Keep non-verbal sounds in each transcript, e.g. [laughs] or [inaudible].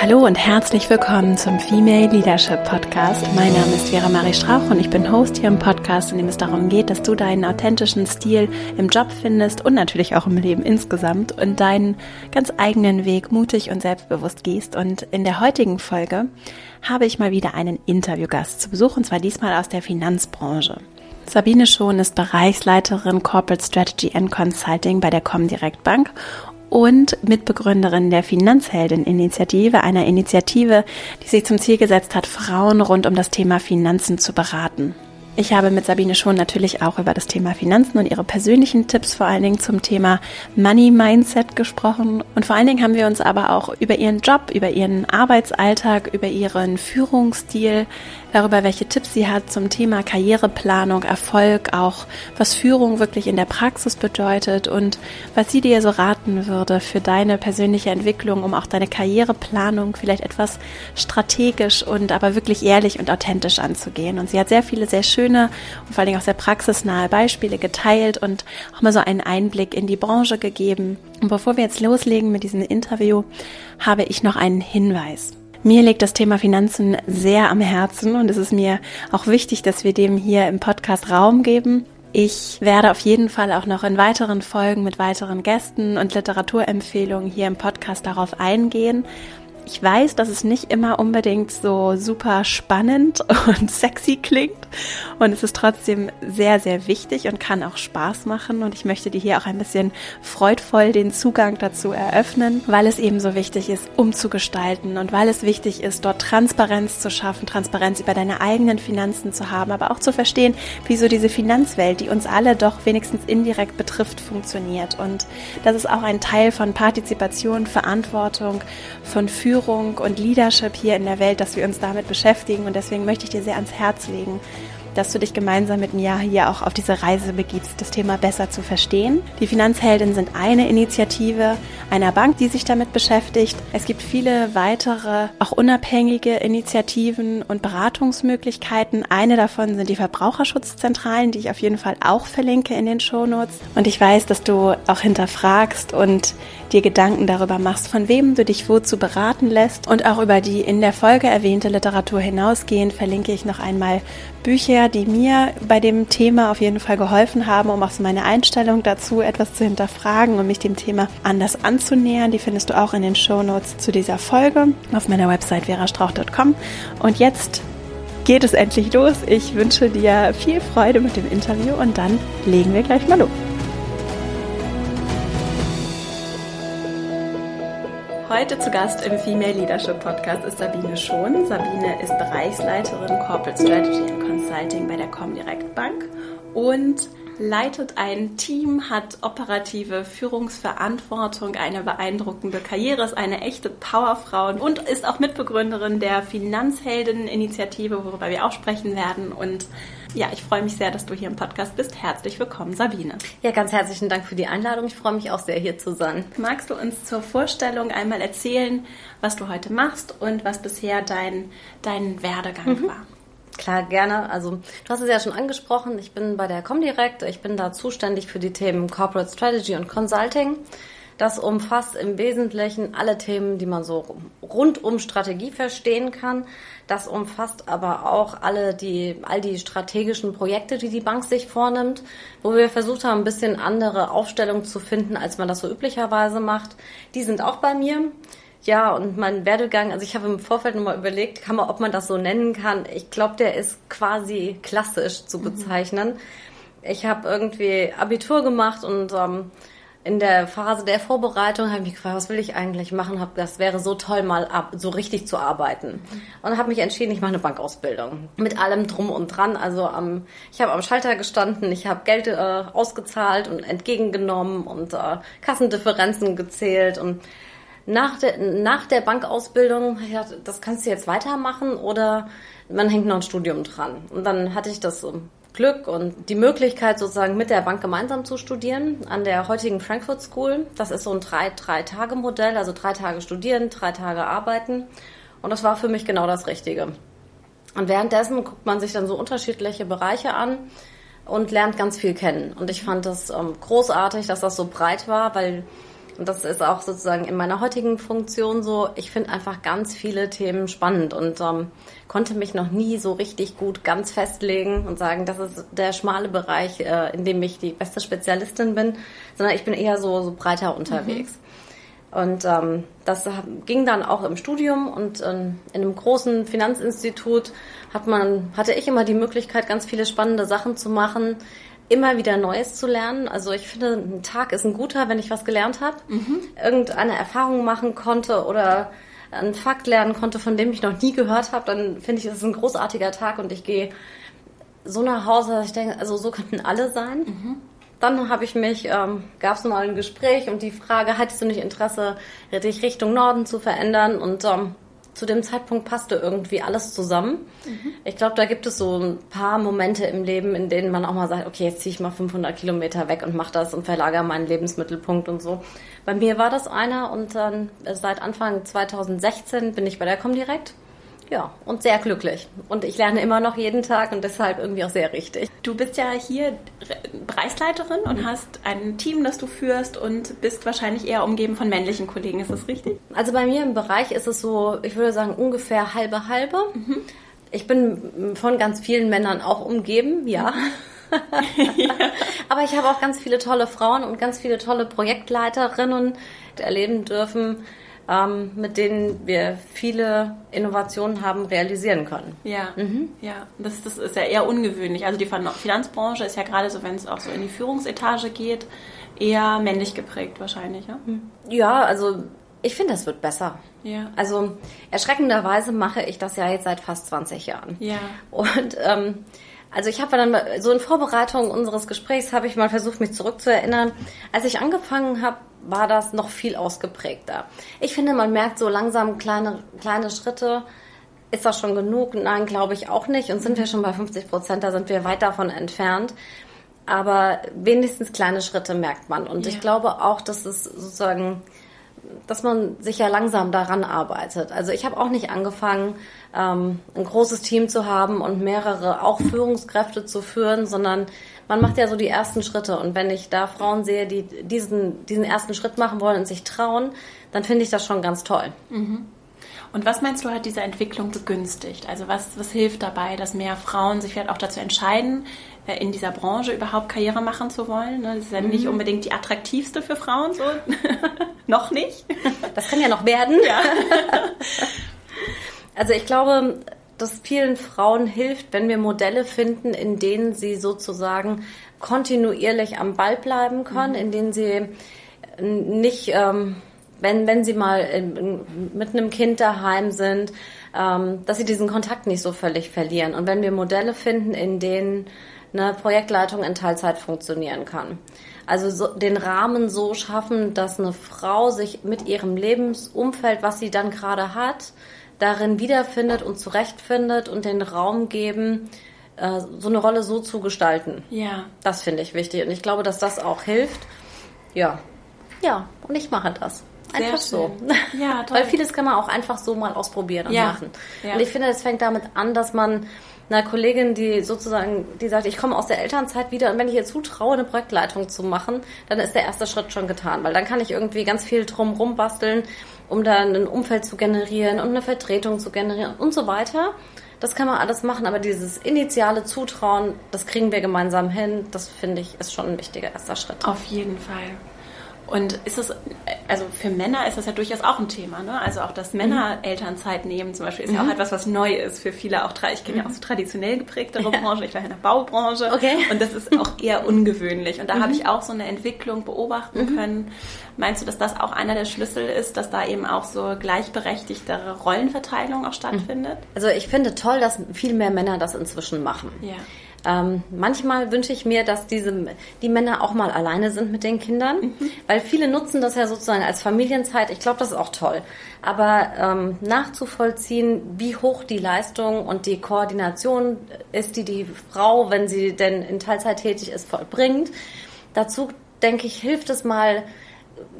Hallo und herzlich willkommen zum Female Leadership Podcast. Mein Name ist Vera Marie Strauch und ich bin Host hier im Podcast, in dem es darum geht, dass du deinen authentischen Stil im Job findest und natürlich auch im Leben insgesamt und deinen ganz eigenen Weg mutig und selbstbewusst gehst. Und in der heutigen Folge habe ich mal wieder einen Interviewgast zu Besuch und zwar diesmal aus der Finanzbranche. Sabine Schon ist Bereichsleiterin Corporate Strategy and Consulting bei der Comdirect Bank und Mitbegründerin der Finanzheldin-Initiative, einer Initiative, die sich zum Ziel gesetzt hat, Frauen rund um das Thema Finanzen zu beraten. Ich habe mit Sabine schon natürlich auch über das Thema Finanzen und ihre persönlichen Tipps vor allen Dingen zum Thema Money Mindset gesprochen. Und vor allen Dingen haben wir uns aber auch über ihren Job, über ihren Arbeitsalltag, über ihren Führungsstil, darüber, welche Tipps sie hat zum Thema Karriereplanung, Erfolg, auch was Führung wirklich in der Praxis bedeutet und was sie dir so raten würde für deine persönliche Entwicklung, um auch deine Karriereplanung vielleicht etwas strategisch und aber wirklich ehrlich und authentisch anzugehen. Und sie hat sehr viele sehr schöne und vor Dingen auch sehr praxisnahe Beispiele geteilt und auch mal so einen Einblick in die Branche gegeben. Und bevor wir jetzt loslegen mit diesem Interview, habe ich noch einen Hinweis. Mir liegt das Thema Finanzen sehr am Herzen und es ist mir auch wichtig, dass wir dem hier im Podcast Raum geben. Ich werde auf jeden Fall auch noch in weiteren Folgen mit weiteren Gästen und Literaturempfehlungen hier im Podcast darauf eingehen. Ich weiß, dass es nicht immer unbedingt so super spannend [laughs] und sexy klingt. Und es ist trotzdem sehr, sehr wichtig und kann auch Spaß machen. Und ich möchte dir hier auch ein bisschen freudvoll den Zugang dazu eröffnen, weil es eben so wichtig ist, umzugestalten und weil es wichtig ist, dort Transparenz zu schaffen, Transparenz über deine eigenen Finanzen zu haben, aber auch zu verstehen, wieso diese Finanzwelt, die uns alle doch wenigstens indirekt betrifft, funktioniert. Und das ist auch ein Teil von Partizipation, Verantwortung, von Führung Führung und Leadership hier in der Welt, dass wir uns damit beschäftigen. Und deswegen möchte ich dir sehr ans Herz legen, dass du dich gemeinsam mit mir hier auch auf diese Reise begibst, das Thema besser zu verstehen. Die Finanzhelden sind eine Initiative einer Bank, die sich damit beschäftigt. Es gibt viele weitere, auch unabhängige Initiativen und Beratungsmöglichkeiten. Eine davon sind die Verbraucherschutzzentralen, die ich auf jeden Fall auch verlinke in den Shownotes. Und ich weiß, dass du auch hinterfragst und dir Gedanken darüber machst, von wem du dich wozu beraten lässt. Und auch über die in der Folge erwähnte Literatur hinausgehend verlinke ich noch einmal Bücher, die mir bei dem Thema auf jeden Fall geholfen haben, um auch so meine Einstellung dazu etwas zu hinterfragen und mich dem Thema anders anzunähern. Die findest du auch in den Show Notes zu dieser Folge auf meiner Website verastrauch.com. Und jetzt geht es endlich los. Ich wünsche dir viel Freude mit dem Interview und dann legen wir gleich mal los. Heute zu Gast im Female Leadership Podcast ist Sabine Schon. Sabine ist Bereichsleiterin Corporate Strategy and Consulting bei der Comdirect Bank und leitet ein Team, hat operative Führungsverantwortung, eine beeindruckende Karriere, ist eine echte Powerfrau und ist auch Mitbegründerin der Finanzhelden-Initiative, worüber wir auch sprechen werden und ja, ich freue mich sehr, dass du hier im Podcast bist. Herzlich willkommen, Sabine. Ja, ganz herzlichen Dank für die Einladung. Ich freue mich auch sehr, hier zu sein. Magst du uns zur Vorstellung einmal erzählen, was du heute machst und was bisher dein, dein Werdegang mhm. war? Klar, gerne. Also du hast es ja schon angesprochen. Ich bin bei der Comdirect. Ich bin da zuständig für die Themen Corporate Strategy und Consulting. Das umfasst im Wesentlichen alle Themen, die man so rund um Strategie verstehen kann. Das umfasst aber auch alle die, all die strategischen Projekte, die die Bank sich vornimmt, wo wir versucht haben, ein bisschen andere Aufstellung zu finden, als man das so üblicherweise macht. Die sind auch bei mir. Ja, und mein Werdegang, also ich habe im Vorfeld nochmal überlegt, kann man, ob man das so nennen kann. Ich glaube, der ist quasi klassisch zu mhm. bezeichnen. Mhm. Ich habe irgendwie Abitur gemacht und ähm, in der Phase der Vorbereitung habe ich mich gefragt, was will ich eigentlich machen? Hab, das wäre so toll, mal ab, so richtig zu arbeiten. Und habe mich entschieden, ich mache eine Bankausbildung. Mit allem drum und dran. Also am, ich habe am Schalter gestanden, ich habe Geld äh, ausgezahlt und entgegengenommen und äh, Kassendifferenzen gezählt und nach der, nach der Bankausbildung, ja, das kannst du jetzt weitermachen oder man hängt noch ein Studium dran. Und dann hatte ich das Glück und die Möglichkeit, sozusagen mit der Bank gemeinsam zu studieren an der heutigen Frankfurt School. Das ist so ein Drei-Tage-Modell, also drei Tage studieren, drei Tage arbeiten. Und das war für mich genau das Richtige. Und währenddessen guckt man sich dann so unterschiedliche Bereiche an und lernt ganz viel kennen. Und ich fand das ähm, großartig, dass das so breit war, weil und das ist auch sozusagen in meiner heutigen Funktion so, ich finde einfach ganz viele Themen spannend und ähm, konnte mich noch nie so richtig gut ganz festlegen und sagen, das ist der schmale Bereich, äh, in dem ich die beste Spezialistin bin, sondern ich bin eher so, so breiter unterwegs. Mhm. Und ähm, das ging dann auch im Studium und ähm, in einem großen Finanzinstitut hat man, hatte ich immer die Möglichkeit, ganz viele spannende Sachen zu machen, immer wieder Neues zu lernen. Also ich finde, ein Tag ist ein guter, wenn ich was gelernt habe, mhm. irgendeine Erfahrung machen konnte oder einen Fakt lernen konnte, von dem ich noch nie gehört habe, dann finde ich, das ist ein großartiger Tag und ich gehe so nach Hause, dass ich denke, also so könnten alle sein. Mhm. Dann habe ich mich, ähm, gab es mal ein Gespräch und die Frage, hattest du nicht Interesse, dich Richtung Norden zu verändern? Und ähm, zu dem Zeitpunkt passte irgendwie alles zusammen. Mhm. Ich glaube, da gibt es so ein paar Momente im Leben, in denen man auch mal sagt, okay, jetzt ziehe ich mal 500 Kilometer weg und mache das und verlagere meinen Lebensmittelpunkt und so. Bei mir war das einer und dann äh, seit Anfang 2016 bin ich bei der Comdirect. Ja, und sehr glücklich. Und ich lerne immer noch jeden Tag und deshalb irgendwie auch sehr richtig. Du bist ja hier Bereichsleiterin und hast ein Team, das du führst und bist wahrscheinlich eher umgeben von männlichen Kollegen. Ist das richtig? Also bei mir im Bereich ist es so, ich würde sagen, ungefähr halbe halbe. Mhm. Ich bin von ganz vielen Männern auch umgeben, ja. ja. [laughs] Aber ich habe auch ganz viele tolle Frauen und ganz viele tolle Projektleiterinnen erleben dürfen, ähm, mit denen wir viele Innovationen haben realisieren können. Ja, mhm. ja, das, das ist ja eher ungewöhnlich. Also die Finanzbranche ist ja gerade so, wenn es auch so in die Führungsetage geht, eher männlich geprägt wahrscheinlich. Ja, ja also ich finde, es wird besser. Ja. Also erschreckenderweise mache ich das ja jetzt seit fast 20 Jahren. Ja. Und ähm, also ich habe dann so in Vorbereitung unseres Gesprächs habe ich mal versucht, mich zurückzuerinnern. Als ich angefangen habe, war das noch viel ausgeprägter. Ich finde, man merkt so langsam kleine, kleine Schritte. Ist das schon genug? Nein, glaube ich auch nicht. Und sind wir schon bei 50 Prozent, da sind wir weit davon entfernt. Aber wenigstens kleine Schritte merkt man. Und ja. ich glaube auch, dass es sozusagen, dass man sich ja langsam daran arbeitet. Also ich habe auch nicht angefangen, ähm, ein großes Team zu haben und mehrere auch Führungskräfte zu führen, sondern man macht ja so die ersten Schritte. Und wenn ich da Frauen sehe, die diesen, diesen ersten Schritt machen wollen und sich trauen, dann finde ich das schon ganz toll. Mhm. Und was meinst du, hat diese Entwicklung begünstigt? Also was, was hilft dabei, dass mehr Frauen sich vielleicht auch dazu entscheiden, äh, in dieser Branche überhaupt Karriere machen zu wollen? Ne? Das ist ja mhm. nicht unbedingt die attraktivste für Frauen, so [laughs] noch nicht. Das kann ja noch werden. Ja. [laughs] also ich glaube, dass vielen Frauen hilft, wenn wir Modelle finden, in denen sie sozusagen kontinuierlich am Ball bleiben können, mhm. in denen sie nicht, ähm, wenn, wenn sie mal in, mit einem Kind daheim sind, ähm, dass sie diesen Kontakt nicht so völlig verlieren. Und wenn wir Modelle finden, in denen eine Projektleitung in Teilzeit funktionieren kann. Also so, den Rahmen so schaffen, dass eine Frau sich mit ihrem Lebensumfeld, was sie dann gerade hat, darin wiederfindet und zurechtfindet und den Raum geben, äh, so eine Rolle so zu gestalten. Ja. Das finde ich wichtig und ich glaube, dass das auch hilft. Ja. Ja, und ich mache das. Einfach so. Ja, [laughs] toll. Weil vieles kann man auch einfach so mal ausprobieren und ja. machen. Ja. Und ich finde, es fängt damit an, dass man einer Kollegin, die sozusagen, die sagt, ich komme aus der Elternzeit wieder und wenn ich ihr zutraue, eine Projektleitung zu machen, dann ist der erste Schritt schon getan, weil dann kann ich irgendwie ganz viel drum basteln um da ein Umfeld zu generieren und eine Vertretung zu generieren und so weiter. Das kann man alles machen, aber dieses initiale Zutrauen, das kriegen wir gemeinsam hin. Das finde ich ist schon ein wichtiger erster Schritt. Auf jeden Fall. Und ist es, also für Männer ist das ja durchaus auch ein Thema, ne? Also auch, dass Männer mhm. Elternzeit nehmen zum Beispiel, ist mhm. ja auch mhm. etwas, was neu ist für viele. Auch ich kenne ja auch so traditionell geprägtere ja. Branche, ich war in der Baubranche. Okay. Und das ist auch eher ungewöhnlich. Und da mhm. habe ich auch so eine Entwicklung beobachten mhm. können. Meinst du, dass das auch einer der Schlüssel ist, dass da eben auch so gleichberechtigtere Rollenverteilung auch stattfindet? Also ich finde toll, dass viel mehr Männer das inzwischen machen. Ja. Ähm, manchmal wünsche ich mir, dass diese, die Männer auch mal alleine sind mit den Kindern, mhm. weil viele nutzen das ja sozusagen als Familienzeit. Ich glaube, das ist auch toll. Aber ähm, nachzuvollziehen, wie hoch die Leistung und die Koordination ist, die die Frau, wenn sie denn in Teilzeit tätig ist, vollbringt, dazu denke ich, hilft es mal,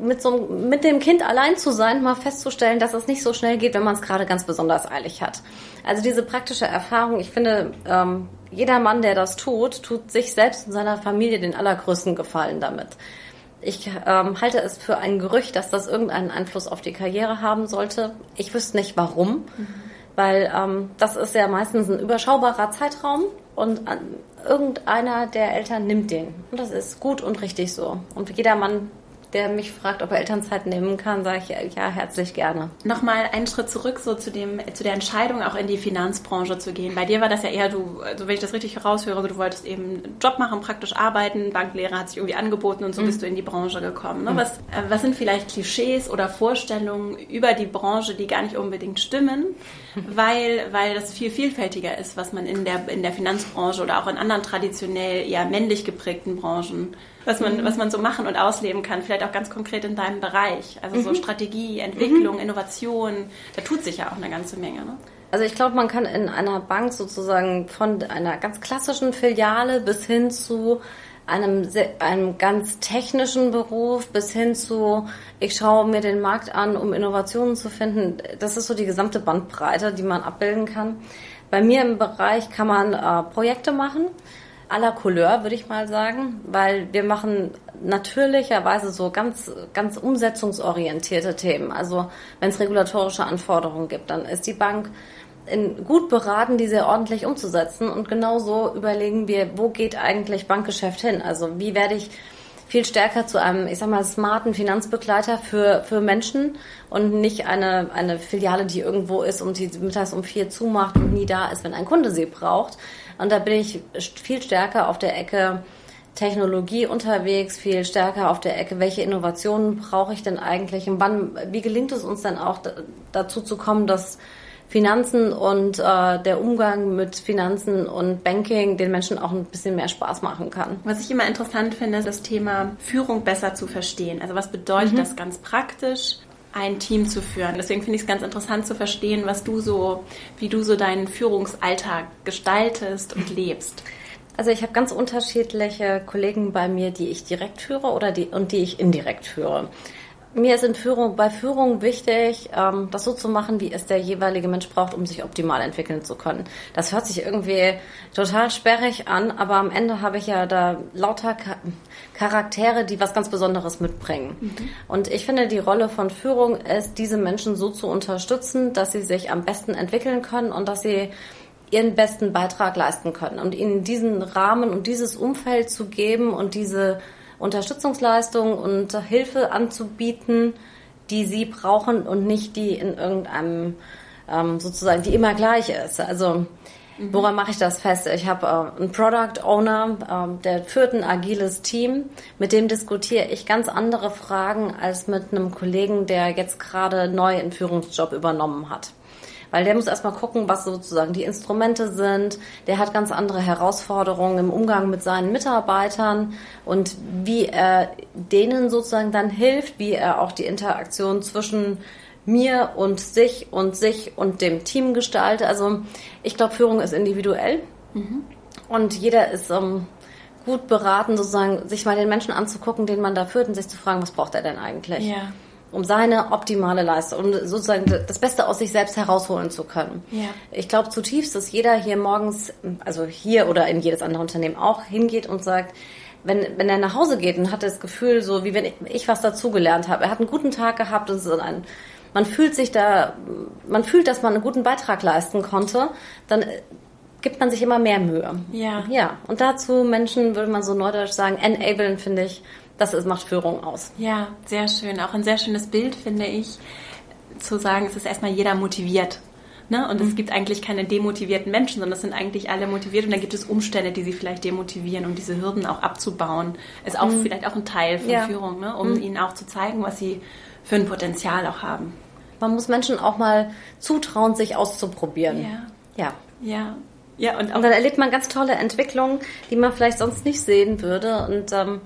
mit, so, mit dem Kind allein zu sein, mal festzustellen, dass es nicht so schnell geht, wenn man es gerade ganz besonders eilig hat. Also diese praktische Erfahrung, ich finde, ähm, jeder Mann, der das tut, tut sich selbst und seiner Familie den allergrößten Gefallen damit. Ich ähm, halte es für ein Gerücht, dass das irgendeinen Einfluss auf die Karriere haben sollte. Ich wüsste nicht warum, mhm. weil ähm, das ist ja meistens ein überschaubarer Zeitraum und äh, irgendeiner der Eltern nimmt den. Und das ist gut und richtig so. Und jeder Mann der mich fragt, ob er Elternzeit nehmen kann, sage ich ja herzlich gerne. Nochmal einen Schritt zurück so zu dem zu der Entscheidung auch in die Finanzbranche zu gehen. Bei dir war das ja eher du, also wenn ich das richtig heraushöre, du wolltest eben einen Job machen, praktisch arbeiten, Banklehre hat sich irgendwie angeboten und so mhm. bist du in die Branche gekommen. Ne? Mhm. Was, äh, was sind vielleicht Klischees oder Vorstellungen über die Branche, die gar nicht unbedingt stimmen, [laughs] weil, weil das viel vielfältiger ist, was man in der, in der Finanzbranche oder auch in anderen traditionell eher männlich geprägten Branchen was man, mhm. was man so machen und ausleben kann, vielleicht auch ganz konkret in deinem Bereich. Also mhm. so Strategie, Entwicklung, mhm. Innovation, da tut sich ja auch eine ganze Menge. Ne? Also ich glaube, man kann in einer Bank sozusagen von einer ganz klassischen Filiale bis hin zu einem, einem ganz technischen Beruf bis hin zu, ich schaue mir den Markt an, um Innovationen zu finden. Das ist so die gesamte Bandbreite, die man abbilden kann. Bei mir im Bereich kann man äh, Projekte machen aller Couleur, würde ich mal sagen, weil wir machen natürlicherweise so ganz, ganz umsetzungsorientierte Themen. Also wenn es regulatorische Anforderungen gibt, dann ist die Bank in, gut beraten, diese ordentlich umzusetzen. Und genauso überlegen wir, wo geht eigentlich Bankgeschäft hin? Also wie werde ich viel stärker zu einem, ich sag mal, smarten Finanzbegleiter für, für Menschen und nicht eine, eine Filiale, die irgendwo ist und die mittags um vier zumacht und nie da ist, wenn ein Kunde sie braucht. Und da bin ich viel stärker auf der Ecke Technologie unterwegs, viel stärker auf der Ecke, welche Innovationen brauche ich denn eigentlich und wann, wie gelingt es uns dann auch dazu zu kommen, dass Finanzen und äh, der Umgang mit Finanzen und Banking den Menschen auch ein bisschen mehr Spaß machen kann. Was ich immer interessant finde, ist das Thema Führung besser zu verstehen. Also was bedeutet mhm. das ganz praktisch? ein Team zu führen. Deswegen finde ich es ganz interessant zu verstehen, was du so, wie du so deinen Führungsalltag gestaltest und lebst. Also ich habe ganz unterschiedliche Kollegen bei mir, die ich direkt führe oder die und die ich indirekt führe. Mir ist in Führung, bei Führung wichtig, ähm, das so zu machen, wie es der jeweilige Mensch braucht, um sich optimal entwickeln zu können. Das hört sich irgendwie total sperrig an, aber am Ende habe ich ja da lauter Charaktere, die was ganz Besonderes mitbringen. Mhm. Und ich finde, die Rolle von Führung ist, diese Menschen so zu unterstützen, dass sie sich am besten entwickeln können und dass sie ihren besten Beitrag leisten können und ihnen diesen Rahmen und dieses Umfeld zu geben und diese Unterstützungsleistung und Hilfe anzubieten, die sie brauchen und nicht die in irgendeinem ähm, sozusagen, die immer gleich ist. Also mhm. woran mache ich das fest? Ich habe äh, einen Product Owner, äh, der führt ein agiles Team, mit dem diskutiere ich ganz andere Fragen als mit einem Kollegen, der jetzt gerade neu einen Führungsjob übernommen hat. Weil der muss erstmal gucken, was sozusagen die Instrumente sind. Der hat ganz andere Herausforderungen im Umgang mit seinen Mitarbeitern und wie er denen sozusagen dann hilft, wie er auch die Interaktion zwischen mir und sich und sich und dem Team gestaltet. Also ich glaube, Führung ist individuell mhm. und jeder ist ähm, gut beraten, sozusagen sich mal den Menschen anzugucken, den man da führt und sich zu fragen, was braucht er denn eigentlich? Ja um seine optimale Leistung, um sozusagen das Beste aus sich selbst herausholen zu können. Ja. Ich glaube zutiefst, dass jeder hier morgens, also hier oder in jedes andere Unternehmen auch hingeht und sagt, wenn, wenn er nach Hause geht und hat das Gefühl, so wie wenn ich was dazugelernt habe, er hat einen guten Tag gehabt und so ein, man fühlt sich da, man fühlt, dass man einen guten Beitrag leisten konnte, dann gibt man sich immer mehr Mühe. Ja. Ja. Und dazu Menschen, würde man so neudeutsch sagen, enablen, finde ich, das ist, macht Führung aus. Ja, sehr schön. Auch ein sehr schönes Bild, finde ich, zu sagen, es ist erstmal jeder motiviert. Ne? Und mhm. es gibt eigentlich keine demotivierten Menschen, sondern es sind eigentlich alle motiviert und dann gibt es Umstände, die sie vielleicht demotivieren, um diese Hürden auch abzubauen. Ist auch mhm. vielleicht auch ein Teil von ja. Führung, ne? um mhm. ihnen auch zu zeigen, was sie für ein Potenzial auch haben. Man muss Menschen auch mal zutrauen, sich auszuprobieren. Ja. Ja. Ja. Ja, und, und dann erlebt man ganz tolle Entwicklungen, die man vielleicht sonst nicht sehen würde. Und ähm,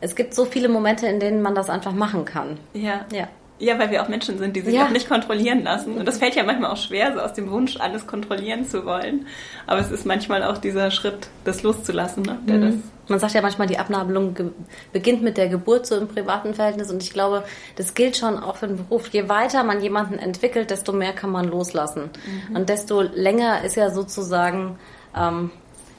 es gibt so viele Momente, in denen man das einfach machen kann. Ja. Ja. Ja, weil wir auch Menschen sind, die sich ja. auch nicht kontrollieren lassen. Und das fällt ja manchmal auch schwer, so aus dem Wunsch, alles kontrollieren zu wollen. Aber es ist manchmal auch dieser Schritt, das loszulassen. Ne? Mhm. das Man sagt ja manchmal, die Abnabelung beginnt mit der Geburt so im privaten Verhältnis. Und ich glaube, das gilt schon auch für den Beruf. Je weiter man jemanden entwickelt, desto mehr kann man loslassen. Mhm. Und desto länger ist ja sozusagen ähm,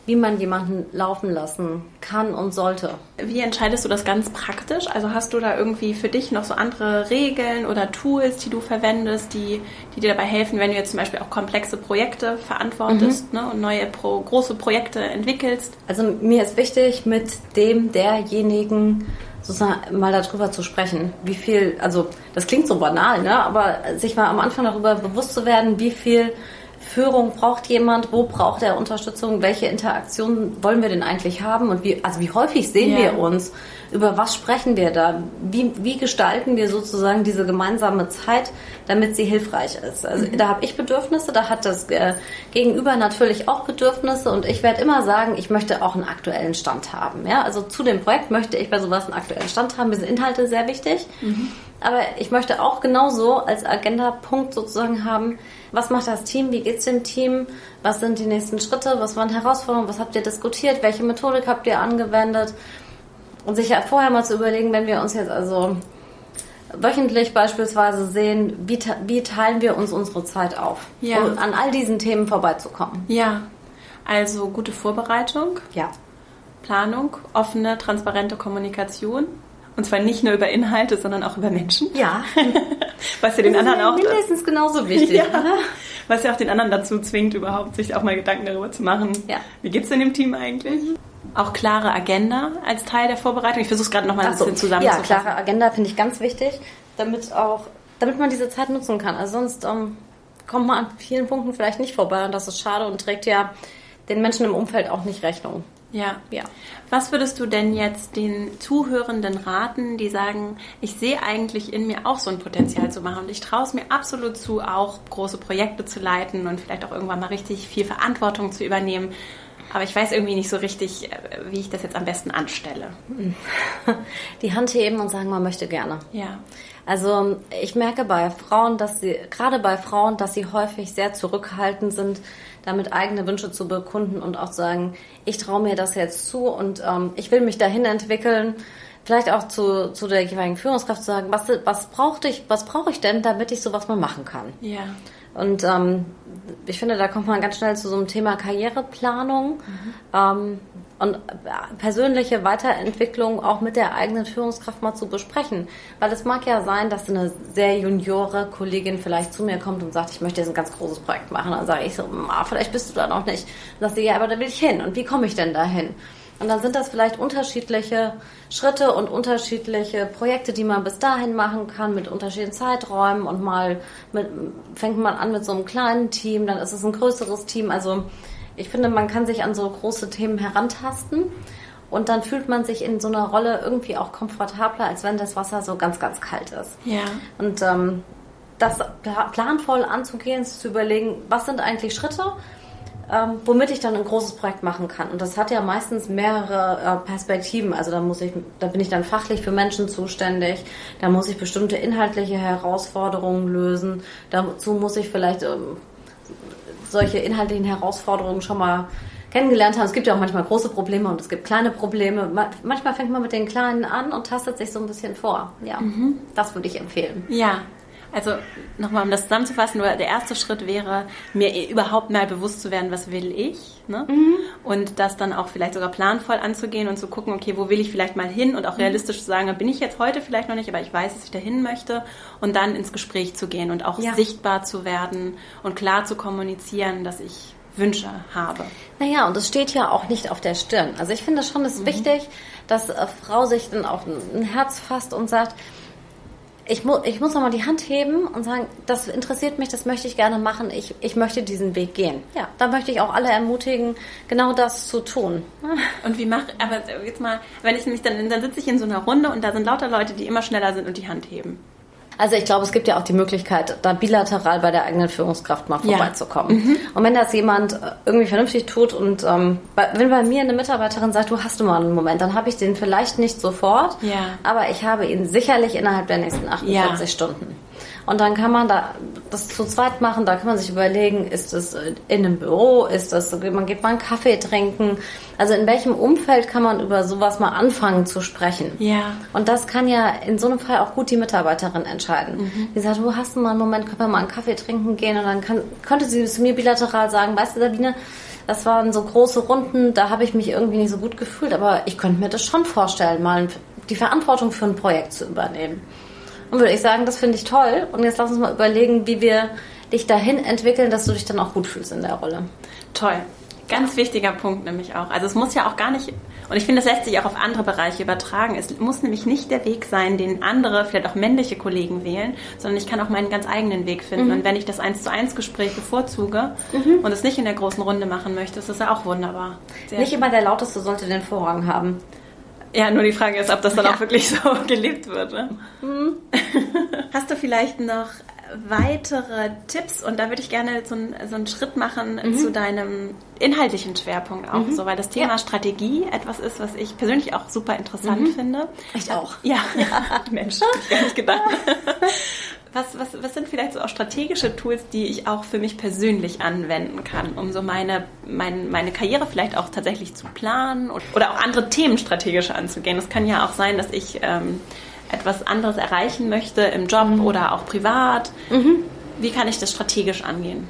wie man jemanden laufen lassen kann und sollte. Wie entscheidest du das ganz praktisch? Also hast du da irgendwie für dich noch so andere Regeln oder Tools, die du verwendest, die, die dir dabei helfen, wenn du jetzt zum Beispiel auch komplexe Projekte verantwortest mhm. ne, und neue Pro, große Projekte entwickelst? Also mir ist wichtig, mit dem derjenigen sozusagen mal darüber zu sprechen, wie viel, also das klingt so banal, ne, aber sich mal am Anfang darüber bewusst zu werden, wie viel Führung braucht jemand, wo braucht er Unterstützung, welche Interaktionen wollen wir denn eigentlich haben und wie, also wie häufig sehen yeah. wir uns, über was sprechen wir da, wie, wie gestalten wir sozusagen diese gemeinsame Zeit, damit sie hilfreich ist. Also mhm. da habe ich Bedürfnisse, da hat das äh, Gegenüber natürlich auch Bedürfnisse und ich werde immer sagen, ich möchte auch einen aktuellen Stand haben. Ja? Also zu dem Projekt möchte ich bei sowas einen aktuellen Stand haben, mir sind Inhalte sehr wichtig. Mhm. Aber ich möchte auch genauso als Agenda-Punkt sozusagen haben, was macht das Team, wie geht's dem Team, was sind die nächsten Schritte, was waren Herausforderungen, was habt ihr diskutiert, welche Methodik habt ihr angewendet und sich ja vorher mal zu überlegen, wenn wir uns jetzt also wöchentlich beispielsweise sehen, wie, wie teilen wir uns unsere Zeit auf, ja. um an all diesen Themen vorbeizukommen. Ja, also gute Vorbereitung. Ja. Planung, offene, transparente Kommunikation. Und zwar nicht nur über Inhalte, sondern auch über Menschen. Ja. [laughs] Was ja den das anderen auch. Mindestens genauso wichtig. ja. Was ja auch den anderen dazu zwingt, überhaupt sich auch mal Gedanken darüber zu machen. Ja. Wie geht's denn dem Team eigentlich? Mhm. Auch klare Agenda als Teil der Vorbereitung. Ich versuche es gerade nochmal ein bisschen zusammenzufassen. Ja, klare Agenda finde ich ganz wichtig, damit auch, damit man diese Zeit nutzen kann. Also sonst ähm, kommt man an vielen Punkten vielleicht nicht vorbei und das ist schade und trägt ja den Menschen im Umfeld auch nicht Rechnung. Ja, ja. Was würdest du denn jetzt den Zuhörenden raten, die sagen, ich sehe eigentlich in mir auch so ein Potenzial zu machen und ich traue es mir absolut zu, auch große Projekte zu leiten und vielleicht auch irgendwann mal richtig viel Verantwortung zu übernehmen. Aber ich weiß irgendwie nicht so richtig, äh, wie ich das jetzt am besten anstelle. [laughs] Die Hand heben und sagen, man möchte gerne. Ja. Also ich merke bei Frauen, dass sie, gerade bei Frauen, dass sie häufig sehr zurückhaltend sind, damit eigene Wünsche zu bekunden und auch zu sagen, ich traue mir das jetzt zu und ähm, ich will mich dahin entwickeln. Vielleicht auch zu, zu der jeweiligen Führungskraft zu sagen, was, was brauche ich, was brauche ich denn, damit ich sowas mal machen kann. Ja. Und ähm, ich finde, da kommt man ganz schnell zu so einem Thema Karriereplanung. Mhm. Ähm, und persönliche Weiterentwicklung auch mit der eigenen Führungskraft mal zu besprechen. Weil es mag ja sein, dass eine sehr juniore Kollegin vielleicht zu mir kommt und sagt, ich möchte jetzt ein ganz großes Projekt machen. Dann sage ich so, vielleicht bist du da noch nicht. Dann sagt sie, ja, aber da will ich hin. Und wie komme ich denn dahin? Und dann sind das vielleicht unterschiedliche Schritte und unterschiedliche Projekte, die man bis dahin machen kann mit unterschiedlichen Zeiträumen und mal mit, fängt man an mit so einem kleinen Team, dann ist es ein größeres Team. Also ich finde, man kann sich an so große Themen herantasten und dann fühlt man sich in so einer Rolle irgendwie auch komfortabler, als wenn das Wasser so ganz, ganz kalt ist. Ja. Und ähm, das planvoll anzugehen, zu überlegen, was sind eigentlich Schritte, ähm, womit ich dann ein großes Projekt machen kann. Und das hat ja meistens mehrere äh, Perspektiven. Also da muss ich, da bin ich dann fachlich für Menschen zuständig, da muss ich bestimmte inhaltliche Herausforderungen lösen, dazu muss ich vielleicht ähm, solche inhaltlichen Herausforderungen schon mal kennengelernt haben. Es gibt ja auch manchmal große Probleme und es gibt kleine Probleme. Manchmal fängt man mit den kleinen an und tastet sich so ein bisschen vor. Ja, mhm. das würde ich empfehlen. Ja, also nochmal, um das zusammenzufassen, der erste Schritt wäre, mir überhaupt mal bewusst zu werden, was will ich. Ne? Mhm. Und das dann auch vielleicht sogar planvoll anzugehen und zu gucken, okay, wo will ich vielleicht mal hin und auch mhm. realistisch zu sagen, bin ich jetzt heute vielleicht noch nicht, aber ich weiß, dass ich dahin möchte. Und dann ins Gespräch zu gehen und auch ja. sichtbar zu werden und klar zu kommunizieren, dass ich Wünsche habe. Naja, und es steht ja auch nicht auf der Stirn. Also ich finde schon, es ist mhm. wichtig, dass eine Frau sich dann auch ein Herz fasst und sagt, ich, mu ich muss nochmal die Hand heben und sagen, das interessiert mich, das möchte ich gerne machen, ich, ich möchte diesen Weg gehen. Ja, da möchte ich auch alle ermutigen, genau das zu tun. [laughs] Und wie mache, aber jetzt mal, wenn ich mich dann, dann sitze ich in so einer Runde und da sind lauter Leute, die immer schneller sind und die Hand heben. Also ich glaube, es gibt ja auch die Möglichkeit, da bilateral bei der eigenen Führungskraft mal vorbeizukommen. Ja. Mhm. Und wenn das jemand äh, irgendwie vernünftig tut und ähm, wenn bei mir eine Mitarbeiterin sagt, du hast du mal einen Moment, dann habe ich den vielleicht nicht sofort, ja. aber ich habe ihn sicherlich innerhalb der nächsten 48 ja. Stunden. Und dann kann man da das zu zweit machen, da kann man sich überlegen, ist es in einem Büro, ist das, man geht mal einen Kaffee trinken. Also in welchem Umfeld kann man über sowas mal anfangen zu sprechen? Ja. Und das kann ja in so einem Fall auch gut die Mitarbeiterin entscheiden. Mhm. Die sagt, wo hast du mal einen Moment, können wir mal einen Kaffee trinken gehen? Und dann kann, könnte sie zu mir bilateral sagen, weißt du, Sabine, Das waren so große Runden, da habe ich mich irgendwie nicht so gut gefühlt, aber ich könnte mir das schon vorstellen, mal die Verantwortung für ein Projekt zu übernehmen. Und würde ich sagen, das finde ich toll. Und jetzt lass uns mal überlegen, wie wir dich dahin entwickeln, dass du dich dann auch gut fühlst in der Rolle. Toll. Ganz wichtiger Punkt nämlich auch. Also es muss ja auch gar nicht, und ich finde, das lässt sich auch auf andere Bereiche übertragen. Es muss nämlich nicht der Weg sein, den andere, vielleicht auch männliche Kollegen wählen, sondern ich kann auch meinen ganz eigenen Weg finden. Mhm. Und wenn ich das eins zu eins Gespräch bevorzuge mhm. und es nicht in der großen Runde machen möchte, ist das ja auch wunderbar. Sehr nicht immer der Lauteste sollte den Vorrang haben. Ja, nur die Frage ist, ob das dann ja. auch wirklich so [laughs] gelebt wird. Ne? Mhm. Hast du vielleicht noch weitere Tipps und da würde ich gerne so, ein, so einen Schritt machen mhm. zu deinem inhaltlichen Schwerpunkt auch, mhm. so weil das Thema ja. Strategie etwas ist, was ich persönlich auch super interessant mhm. finde. Ich auch. Ja, ja. [laughs] Mensch, hab ich gar nicht gedacht. [laughs] Was, was, was sind vielleicht so auch strategische Tools, die ich auch für mich persönlich anwenden kann, um so meine, mein, meine Karriere vielleicht auch tatsächlich zu planen oder auch andere Themen strategisch anzugehen? Es kann ja auch sein, dass ich ähm, etwas anderes erreichen möchte im Job mhm. oder auch privat. Mhm. Wie kann ich das strategisch angehen?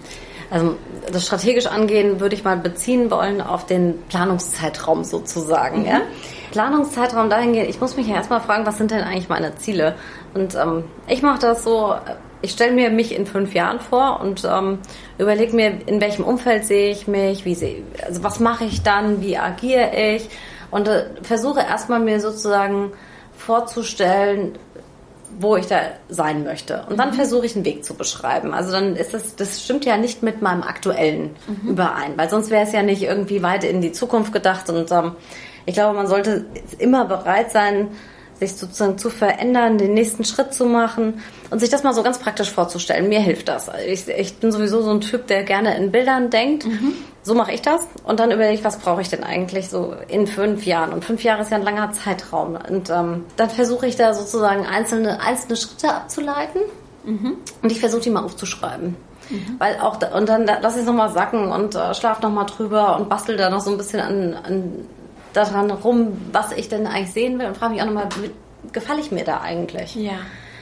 Also das strategisch angehen würde ich mal beziehen wollen auf den Planungszeitraum sozusagen. Mhm. Ja? Planungszeitraum dahingehend, ich muss mich ja erstmal fragen, was sind denn eigentlich meine Ziele? Und ähm, ich mache das so, ich stelle mir mich in fünf Jahren vor und ähm, überlege mir, in welchem Umfeld sehe ich mich, wie sehe, also was mache ich dann, wie agiere ich und äh, versuche erstmal mir sozusagen vorzustellen, wo ich da sein möchte. Und dann mhm. versuche ich einen Weg zu beschreiben. Also dann ist das, das stimmt ja nicht mit meinem aktuellen mhm. überein, weil sonst wäre es ja nicht irgendwie weit in die Zukunft gedacht. Und ähm, ich glaube, man sollte immer bereit sein, sich sozusagen zu verändern, den nächsten Schritt zu machen und sich das mal so ganz praktisch vorzustellen. Mir hilft das. Ich, ich bin sowieso so ein Typ, der gerne in Bildern denkt. Mhm. So mache ich das. Und dann überlege ich, was brauche ich denn eigentlich so in fünf Jahren? Und fünf Jahre ist ja ein langer Zeitraum. Und ähm, dann versuche ich da sozusagen einzelne, einzelne Schritte abzuleiten. Mhm. Und ich versuche die mal aufzuschreiben. Mhm. Weil auch, und dann lasse ich es nochmal sacken und äh, schlaf nochmal drüber und bastel da noch so ein bisschen an, an daran rum, was ich denn eigentlich sehen will und frage mich auch nochmal, gefalle ich mir da eigentlich? Ja.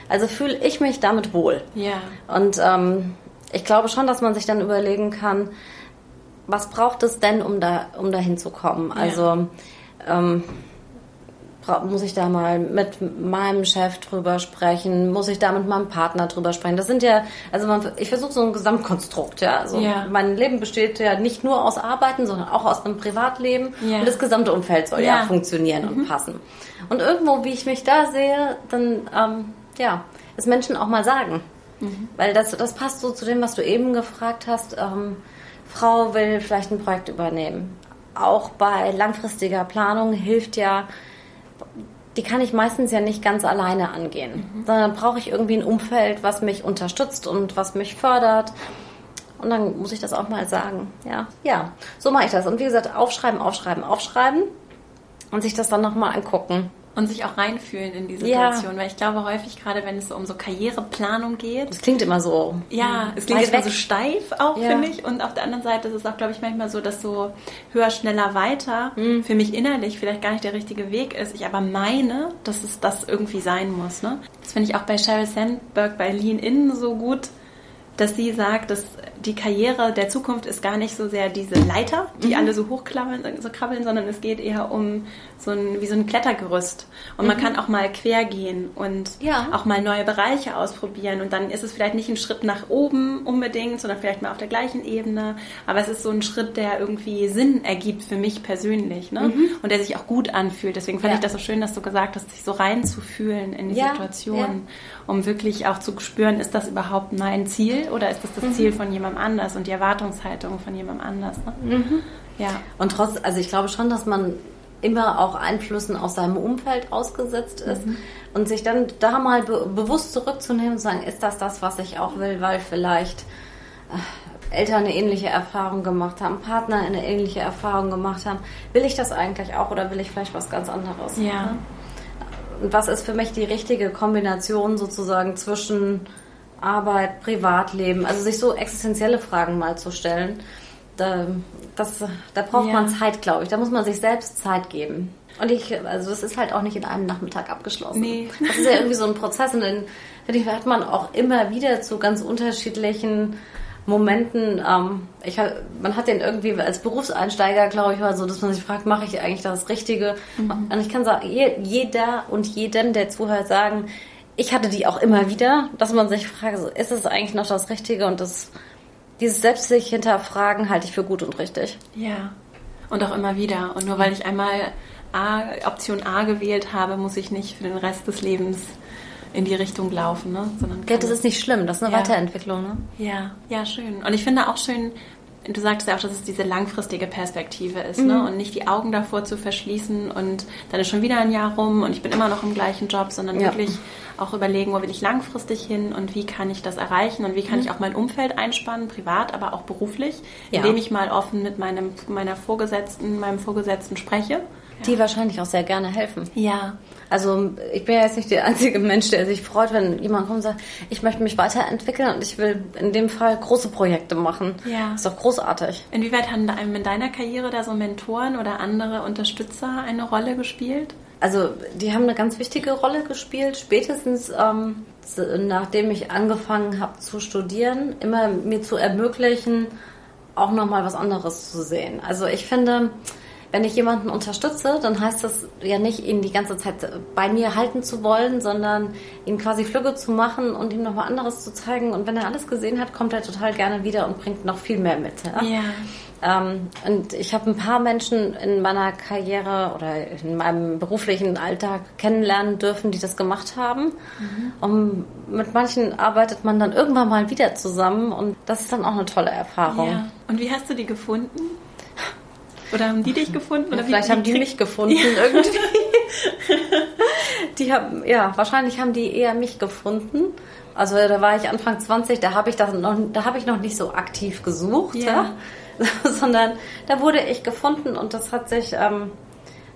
Also fühle ich mich damit wohl. Ja. Und ähm, ich glaube schon, dass man sich dann überlegen kann, was braucht es denn, um da, um da hinzukommen? Ja. Also ähm, muss ich da mal mit meinem Chef drüber sprechen? Muss ich da mit meinem Partner drüber sprechen? Das sind ja, also man, ich versuche so ein Gesamtkonstrukt, ja. Also ja. mein Leben besteht ja nicht nur aus Arbeiten, sondern auch aus einem Privatleben. Ja. Und das gesamte Umfeld soll ja, ja funktionieren mhm. und passen. Und irgendwo, wie ich mich da sehe, dann, ähm, ja, es Menschen auch mal sagen. Mhm. Weil das, das passt so zu dem, was du eben gefragt hast. Ähm, Frau will vielleicht ein Projekt übernehmen. Auch bei langfristiger Planung hilft ja die kann ich meistens ja nicht ganz alleine angehen, mhm. sondern brauche ich irgendwie ein Umfeld, was mich unterstützt und was mich fördert. Und dann muss ich das auch mal sagen. Ja, ja, so mache ich das. Und wie gesagt, aufschreiben, aufschreiben, aufschreiben und sich das dann nochmal angucken. Und sich auch reinfühlen in die Situation, ja. weil ich glaube häufig, gerade wenn es so um so Karriereplanung geht. Das klingt immer so. Ja, es klingt immer so steif auch, ja. finde ich. Und auf der anderen Seite ist es auch, glaube ich, manchmal so, dass so höher, schneller, weiter mhm. für mich innerlich vielleicht gar nicht der richtige Weg ist. Ich aber meine, dass es das irgendwie sein muss. Ne? Das finde ich auch bei Sheryl Sandberg bei Lean In so gut dass sie sagt, dass die Karriere der Zukunft ist gar nicht so sehr diese Leiter, die mhm. alle so hochkrabbeln, so krabbeln, sondern es geht eher um so ein, wie so ein Klettergerüst. Und mhm. man kann auch mal quer gehen und ja. auch mal neue Bereiche ausprobieren. Und dann ist es vielleicht nicht ein Schritt nach oben unbedingt, sondern vielleicht mal auf der gleichen Ebene. Aber es ist so ein Schritt, der irgendwie Sinn ergibt für mich persönlich, ne? Mhm. Und der sich auch gut anfühlt. Deswegen fand ja. ich das so schön, dass du gesagt hast, sich so reinzufühlen in die ja. Situation, um wirklich auch zu spüren, ist das überhaupt mein Ziel? oder ist das das mhm. Ziel von jemandem anders und die Erwartungshaltung von jemandem anders? Ne? Mhm. Ja. Und trotz, also ich glaube schon, dass man immer auch Einflüssen aus seinem Umfeld ausgesetzt ist mhm. und sich dann da mal be bewusst zurückzunehmen und sagen, ist das das, was ich auch will, weil vielleicht äh, Eltern eine ähnliche Erfahrung gemacht haben, Partner eine ähnliche Erfahrung gemacht haben. Will ich das eigentlich auch oder will ich vielleicht was ganz anderes? Ja. Und was ist für mich die richtige Kombination sozusagen zwischen Arbeit, Privatleben, also sich so existenzielle Fragen mal zu stellen, da, das, da braucht ja. man Zeit, glaube ich. Da muss man sich selbst Zeit geben. Und ich, also das ist halt auch nicht in einem Nachmittag abgeschlossen. Nee. Das ist ja irgendwie so ein Prozess und den, finde ich, hat man auch immer wieder zu ganz unterschiedlichen Momenten, ähm, ich, man hat den irgendwie als Berufseinsteiger, glaube ich, mal so, dass man sich fragt, mache ich eigentlich das Richtige? Mhm. Und ich kann sagen, jeder und jeden, der zuhört, sagen, ich hatte die auch immer wieder, dass man sich fragt, so, ist es eigentlich noch das Richtige? Und das, dieses selbst sich hinterfragen halte ich für gut und richtig. Ja. Und auch immer wieder. Und nur weil ich einmal A, Option A gewählt habe, muss ich nicht für den Rest des Lebens in die Richtung laufen, ne? Sondern ja, das ist nicht schlimm, das ist eine ja. Weiterentwicklung, ne? Ja, ja, schön. Und ich finde auch schön, du sagtest ja auch, dass es diese langfristige Perspektive ist, ne? mhm. ne? Und nicht die Augen davor zu verschließen und dann ist schon wieder ein Jahr rum und ich bin immer noch im gleichen Job, sondern ja. wirklich auch überlegen, wo will ich langfristig hin und wie kann ich das erreichen und wie kann mhm. ich auch mein Umfeld einspannen, privat, aber auch beruflich, ja. indem ich mal offen mit meinem, meiner Vorgesetzten, meinem Vorgesetzten spreche die wahrscheinlich auch sehr gerne helfen. Ja. Also ich bin ja jetzt nicht der einzige Mensch, der sich freut, wenn jemand kommt und sagt, ich möchte mich weiterentwickeln und ich will in dem Fall große Projekte machen. Ja. Das ist doch großartig. Inwieweit haben in deiner Karriere da so Mentoren oder andere Unterstützer eine Rolle gespielt? Also die haben eine ganz wichtige Rolle gespielt. Spätestens ähm, nachdem ich angefangen habe zu studieren, immer mir zu ermöglichen, auch nochmal was anderes zu sehen. Also ich finde, wenn ich jemanden unterstütze, dann heißt das ja nicht, ihn die ganze Zeit bei mir halten zu wollen, sondern ihn quasi Flügge zu machen und ihm nochmal anderes zu zeigen. Und wenn er alles gesehen hat, kommt er total gerne wieder und bringt noch viel mehr mit. Ja. ja. Ähm, und ich habe ein paar Menschen in meiner Karriere oder in meinem beruflichen Alltag kennenlernen dürfen, die das gemacht haben. Mhm. Und mit manchen arbeitet man dann irgendwann mal wieder zusammen und das ist dann auch eine tolle Erfahrung. Ja. Und wie hast du die gefunden? Oder haben die dich gefunden? Oder vielleicht haben die mich gefunden ja. irgendwie. [laughs] die haben, ja, wahrscheinlich haben die eher mich gefunden. Also da war ich Anfang 20, da habe ich das noch, da habe ich noch nicht so aktiv gesucht, ja. ja. [laughs] sondern da wurde ich gefunden und das hat sich, ähm,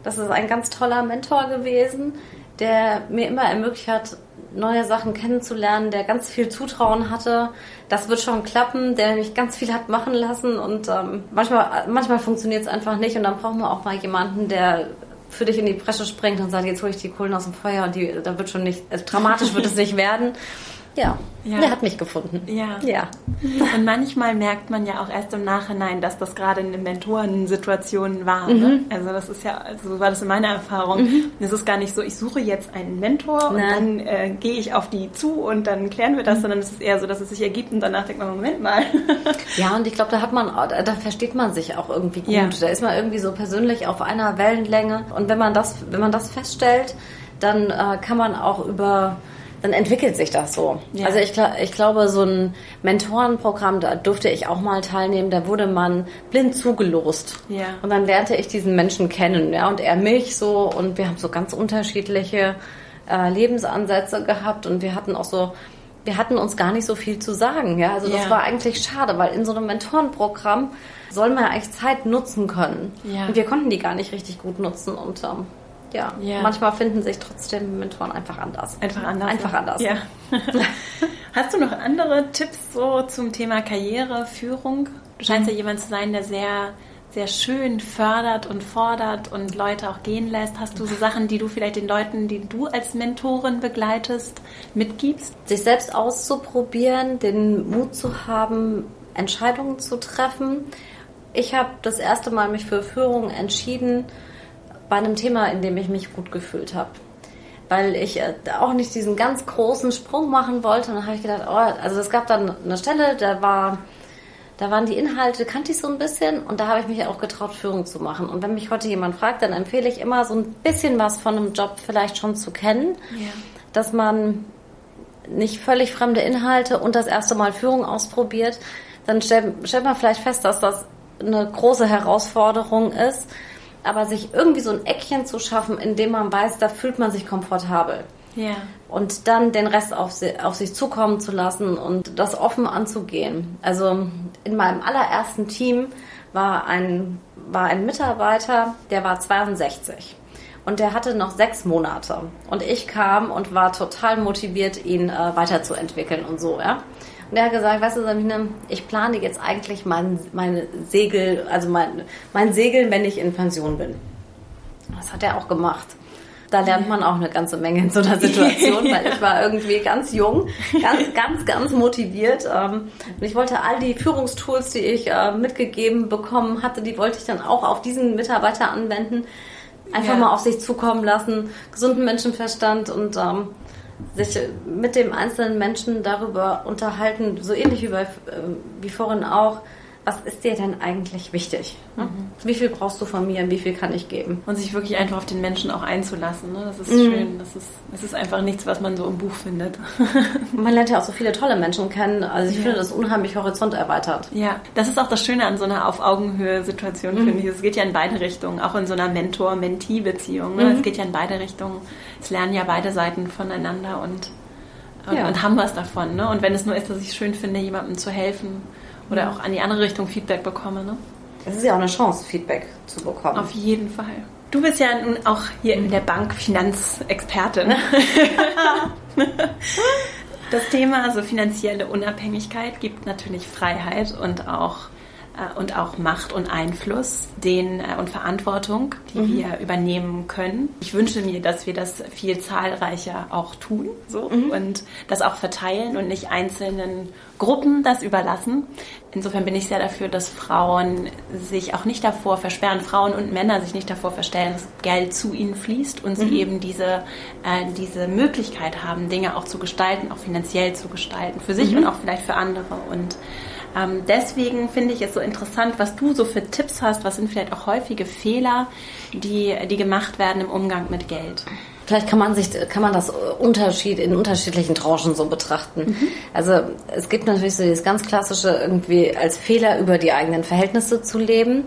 das ist ein ganz toller Mentor gewesen, der mir immer ermöglicht hat, neue Sachen kennenzulernen, der ganz viel Zutrauen hatte. Das wird schon klappen, der mich ganz viel hat machen lassen und ähm, manchmal, manchmal funktioniert es einfach nicht und dann braucht man auch mal jemanden, der für dich in die Bresche springt und sagt, jetzt hole ich die Kohlen aus dem Feuer und die, da wird schon nicht, also dramatisch wird es nicht [laughs] werden. Ja, ja. Der hat mich gefunden. Ja. ja. [laughs] Und manchmal merkt man ja auch erst im Nachhinein, dass das gerade eine Mentorensituation war. Ne? Mhm. Ne? Also das ist ja, also so war das in meiner Erfahrung. Mhm. Es ist gar nicht so, ich suche jetzt einen Mentor und dann äh, gehe ich auf die zu und dann klären wir das, mhm. sondern es ist eher so, dass es sich ergibt und danach denkt man, Moment mal. [laughs] ja, und ich glaube, da hat man, da versteht man sich auch irgendwie gut. Ja. Da ist man irgendwie so persönlich auf einer Wellenlänge. Und wenn man das, wenn man das feststellt, dann äh, kann man auch über dann entwickelt sich das so. Ja. Also ich, ich glaube, so ein Mentorenprogramm, da durfte ich auch mal teilnehmen, da wurde man blind zugelost. Ja. Und dann lernte ich diesen Menschen kennen, ja, und er mich so und wir haben so ganz unterschiedliche äh, Lebensansätze gehabt und wir hatten auch so wir hatten uns gar nicht so viel zu sagen, ja. Also das ja. war eigentlich schade, weil in so einem Mentorenprogramm soll man ja eigentlich Zeit nutzen können. Ja. Und wir konnten die gar nicht richtig gut nutzen und ähm, ja, ja, manchmal finden sich trotzdem Mentoren einfach anders. Einfach anders. Einfach anders. Ja. [laughs] Hast du noch andere Tipps so zum Thema Karriere, Führung? Du scheinst ja jemand zu sein, der sehr, sehr schön fördert und fordert und Leute auch gehen lässt. Hast du so Sachen, die du vielleicht den Leuten, die du als Mentorin begleitest, mitgibst? Sich selbst auszuprobieren, den Mut zu haben, Entscheidungen zu treffen. Ich habe das erste Mal mich für Führung entschieden, bei einem Thema, in dem ich mich gut gefühlt habe. Weil ich äh, auch nicht diesen ganz großen Sprung machen wollte. Und dann habe ich gedacht, oh, also es gab dann eine Stelle, da war, da waren die Inhalte, kannte ich so ein bisschen und da habe ich mich auch getraut, Führung zu machen. Und wenn mich heute jemand fragt, dann empfehle ich immer so ein bisschen was von einem Job vielleicht schon zu kennen, ja. dass man nicht völlig fremde Inhalte und das erste Mal Führung ausprobiert, dann stellt, stellt man vielleicht fest, dass das eine große Herausforderung ist aber sich irgendwie so ein Eckchen zu schaffen, in dem man weiß, da fühlt man sich komfortabel. Ja. Und dann den Rest auf, auf sich zukommen zu lassen und das offen anzugehen. Also in meinem allerersten Team war ein, war ein Mitarbeiter, der war 62 und der hatte noch sechs Monate. Und ich kam und war total motiviert, ihn äh, weiterzuentwickeln und so, ja. Und er hat gesagt, weißt du, Sabine, ich plane jetzt eigentlich mein, meine Segel, also mein, mein Segeln, wenn ich in Pension bin. Das hat er auch gemacht. Da lernt man auch eine ganze Menge in so einer Situation, weil ich war irgendwie ganz jung, ganz, ganz, ganz motiviert. Ähm, und ich wollte all die Führungstools, die ich äh, mitgegeben bekommen hatte, die wollte ich dann auch auf diesen Mitarbeiter anwenden. Einfach ja. mal auf sich zukommen lassen, gesunden Menschenverstand und ähm, sich mit dem einzelnen Menschen darüber unterhalten, so ähnlich wie, bei, äh, wie vorhin auch, was ist dir denn eigentlich wichtig? Mhm. Wie viel brauchst du von mir und wie viel kann ich geben? Und sich wirklich einfach auf den Menschen auch einzulassen. Ne? Das ist mhm. schön. Das ist, das ist einfach nichts, was man so im Buch findet. [laughs] man lernt ja auch so viele tolle Menschen kennen. Also ich ja. finde das unheimlich horizont erweitert. Ja, das ist auch das Schöne an so einer Auf-Augenhöhe-Situation, mhm. finde ich. Es geht ja in beide Richtungen, auch in so einer Mentor-Mentee-Beziehung. Ne? Mhm. Es geht ja in beide Richtungen. Es lernen ja beide Seiten voneinander und, und, ja. und haben was davon. Ne? Und wenn es nur ist, dass ich es schön finde, jemandem zu helfen oder auch an die andere Richtung Feedback bekomme. Ne? Es ist ja auch eine Chance, Feedback zu bekommen. Auf jeden Fall. Du bist ja nun auch hier in der Bank Finanzexpertin. [laughs] das Thema also finanzielle Unabhängigkeit gibt natürlich Freiheit und auch äh, und auch Macht und Einfluss den, äh, und Verantwortung, die mhm. wir übernehmen können. Ich wünsche mir, dass wir das viel zahlreicher auch tun so, mhm. und das auch verteilen und nicht einzelnen Gruppen das überlassen. Insofern bin ich sehr dafür, dass Frauen sich auch nicht davor versperren, Frauen und Männer sich nicht davor verstellen, dass Geld zu ihnen fließt und sie mhm. eben diese, äh, diese Möglichkeit haben, Dinge auch zu gestalten, auch finanziell zu gestalten, für sich mhm. und auch vielleicht für andere. Und ähm, deswegen finde ich es so interessant, was du so für Tipps hast, was sind vielleicht auch häufige Fehler, die, die gemacht werden im Umgang mit Geld. Vielleicht kann man sich, kann man das Unterschied in unterschiedlichen Tranchen so betrachten. Mhm. Also es gibt natürlich so dieses ganz klassische irgendwie als Fehler über die eigenen Verhältnisse zu leben,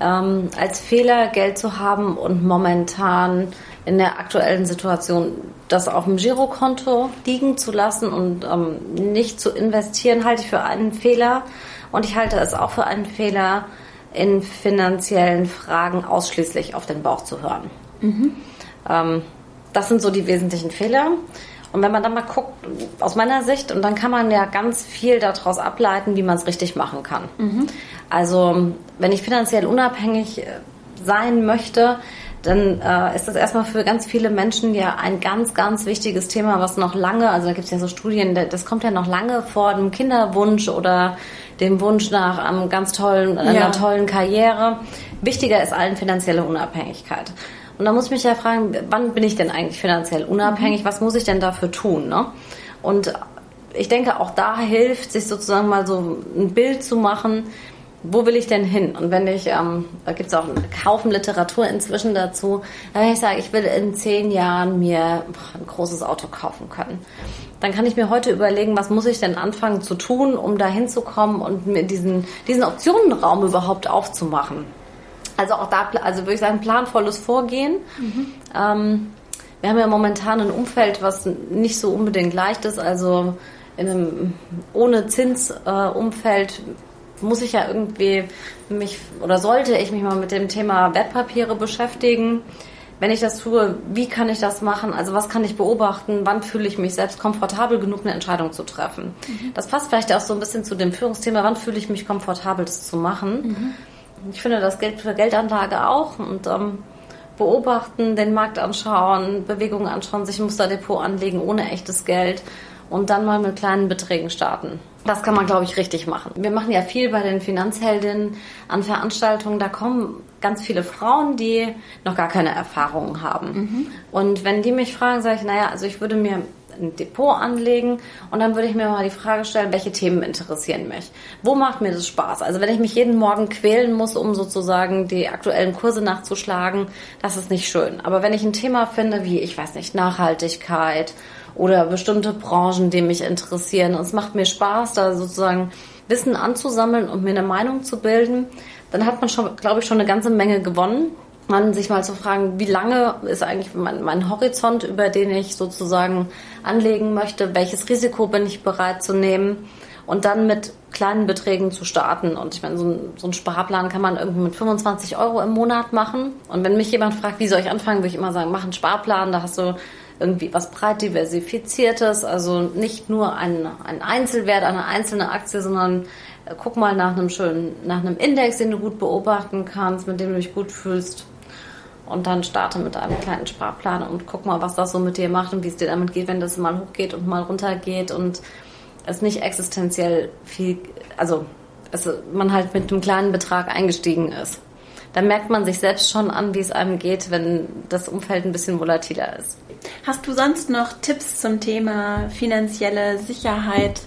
ähm, als Fehler Geld zu haben und momentan in der aktuellen Situation das auf dem Girokonto liegen zu lassen und ähm, nicht zu investieren, halte ich für einen Fehler. Und ich halte es auch für einen Fehler, in finanziellen Fragen ausschließlich auf den Bauch zu hören. Mhm. Ähm, das sind so die wesentlichen Fehler. Und wenn man dann mal guckt, aus meiner Sicht, und dann kann man ja ganz viel daraus ableiten, wie man es richtig machen kann. Mhm. Also, wenn ich finanziell unabhängig äh, sein möchte, dann äh, ist das erstmal für ganz viele Menschen ja ein ganz, ganz wichtiges Thema, was noch lange, also da gibt es ja so Studien, das kommt ja noch lange vor dem Kinderwunsch oder dem Wunsch nach einem ganz tollen, ja. einer tollen Karriere. Wichtiger ist allen finanzielle Unabhängigkeit. Und da muss ich mich ja fragen, wann bin ich denn eigentlich finanziell unabhängig? Mhm. Was muss ich denn dafür tun? Ne? Und ich denke, auch da hilft, sich sozusagen mal so ein Bild zu machen, wo will ich denn hin? Und wenn ich, ähm, da gibt es auch einen Haufen Literatur inzwischen dazu, wenn ich sage, ich will in zehn Jahren mir ein großes Auto kaufen können, dann kann ich mir heute überlegen, was muss ich denn anfangen zu tun, um da hinzukommen und mir diesen, diesen Optionenraum überhaupt aufzumachen. Also auch da, also würde ich sagen, planvolles Vorgehen. Mhm. Ähm, wir haben ja momentan ein Umfeld, was nicht so unbedingt leicht ist. Also in einem ohne Zinsumfeld äh, muss ich ja irgendwie mich oder sollte ich mich mal mit dem Thema Wertpapiere beschäftigen. Wenn ich das tue, wie kann ich das machen? Also was kann ich beobachten? Wann fühle ich mich selbst komfortabel genug, eine Entscheidung zu treffen? Mhm. Das passt vielleicht auch so ein bisschen zu dem Führungsthema. Wann fühle ich mich komfortabel, das zu machen? Mhm. Ich finde, das gilt für Geldanlage auch und ähm, beobachten, den Markt anschauen, Bewegungen anschauen, sich ein Musterdepot anlegen ohne echtes Geld und dann mal mit kleinen Beträgen starten. Das kann man, glaube ich, richtig machen. Wir machen ja viel bei den Finanzheldinnen an Veranstaltungen. Da kommen ganz viele Frauen, die noch gar keine Erfahrungen haben. Mhm. Und wenn die mich fragen, sage ich, naja, also ich würde mir ein Depot anlegen und dann würde ich mir mal die Frage stellen, welche Themen interessieren mich? Wo macht mir das Spaß? Also wenn ich mich jeden Morgen quälen muss, um sozusagen die aktuellen Kurse nachzuschlagen, das ist nicht schön. Aber wenn ich ein Thema finde wie, ich weiß nicht, Nachhaltigkeit oder bestimmte Branchen, die mich interessieren. Und es macht mir Spaß, da sozusagen Wissen anzusammeln und mir eine Meinung zu bilden. Dann hat man schon, glaube ich, schon eine ganze Menge gewonnen. Man sich mal zu fragen, wie lange ist eigentlich mein, mein Horizont, über den ich sozusagen anlegen möchte, welches Risiko bin ich bereit zu nehmen und dann mit kleinen Beträgen zu starten. Und ich meine, so ein, so ein Sparplan kann man irgendwie mit 25 Euro im Monat machen. Und wenn mich jemand fragt, wie soll ich anfangen, würde ich immer sagen, mach einen Sparplan, da hast du irgendwie was breit diversifiziertes, also nicht nur ein, ein Einzelwert, eine einzelne Aktie, sondern äh, guck mal nach einem schönen, nach einem Index, den du gut beobachten kannst, mit dem du dich gut fühlst. Und dann starte mit einem kleinen Sparplan und guck mal, was das so mit dir macht und wie es dir damit geht, wenn das mal hochgeht und mal runtergeht und es nicht existenziell viel, also es, man halt mit einem kleinen Betrag eingestiegen ist. Dann merkt man sich selbst schon an, wie es einem geht, wenn das Umfeld ein bisschen volatiler ist. Hast du sonst noch Tipps zum Thema finanzielle Sicherheit?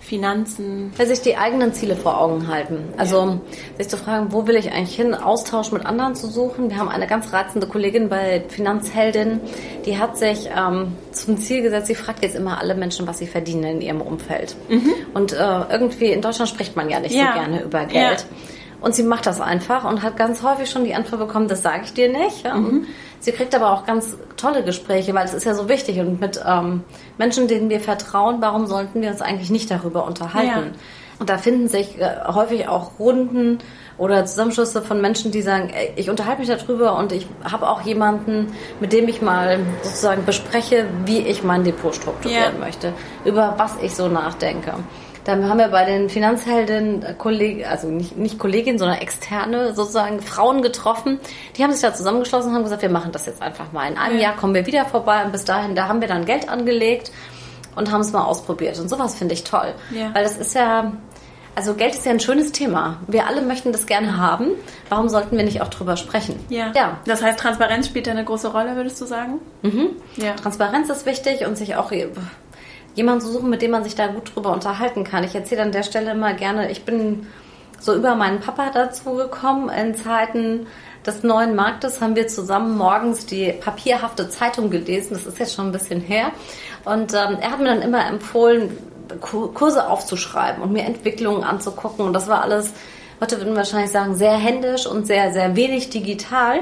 Finanzen. Weil sich die eigenen Ziele vor Augen halten. Also ja. sich zu fragen, wo will ich eigentlich hin, Austausch mit anderen zu suchen. Wir haben eine ganz reizende Kollegin bei Finanzheldin, die hat sich ähm, zum Ziel gesetzt, sie fragt jetzt immer alle Menschen, was sie verdienen in ihrem Umfeld. Mhm. Und äh, irgendwie in Deutschland spricht man ja nicht ja. so gerne über Geld. Ja. Und sie macht das einfach und hat ganz häufig schon die Antwort bekommen, das sage ich dir nicht. Ja? Mhm. Sie kriegt aber auch ganz tolle Gespräche, weil es ist ja so wichtig. Und mit ähm, Menschen, denen wir vertrauen, warum sollten wir uns eigentlich nicht darüber unterhalten? Ja. Und da finden sich äh, häufig auch Runden oder Zusammenschlüsse von Menschen, die sagen, ey, ich unterhalte mich darüber und ich habe auch jemanden, mit dem ich mal sozusagen bespreche, wie ich mein Depot strukturieren ja. möchte, über was ich so nachdenke. Dann haben wir bei den Finanzhelden äh, Kolleg also nicht, nicht Kolleginnen, sondern externe sozusagen Frauen getroffen. Die haben sich da zusammengeschlossen und haben gesagt, wir machen das jetzt einfach mal. In einem ja. Jahr kommen wir wieder vorbei und bis dahin, da haben wir dann Geld angelegt und haben es mal ausprobiert. Und sowas finde ich toll. Ja. Weil das ist ja, also Geld ist ja ein schönes Thema. Wir alle möchten das gerne haben. Warum sollten wir nicht auch drüber sprechen? Ja. ja. Das heißt, Transparenz spielt ja eine große Rolle, würdest du sagen? Mhm. Ja. Transparenz ist wichtig und sich auch jemanden zu suchen, mit dem man sich da gut drüber unterhalten kann. Ich erzähle an der Stelle immer gerne, ich bin so über meinen Papa dazu gekommen. In Zeiten des neuen Marktes haben wir zusammen morgens die papierhafte Zeitung gelesen. Das ist jetzt schon ein bisschen her. Und ähm, er hat mir dann immer empfohlen, Kurse aufzuschreiben und mir Entwicklungen anzugucken. Und das war alles, heute würden wir wahrscheinlich sagen, sehr händisch und sehr, sehr wenig digital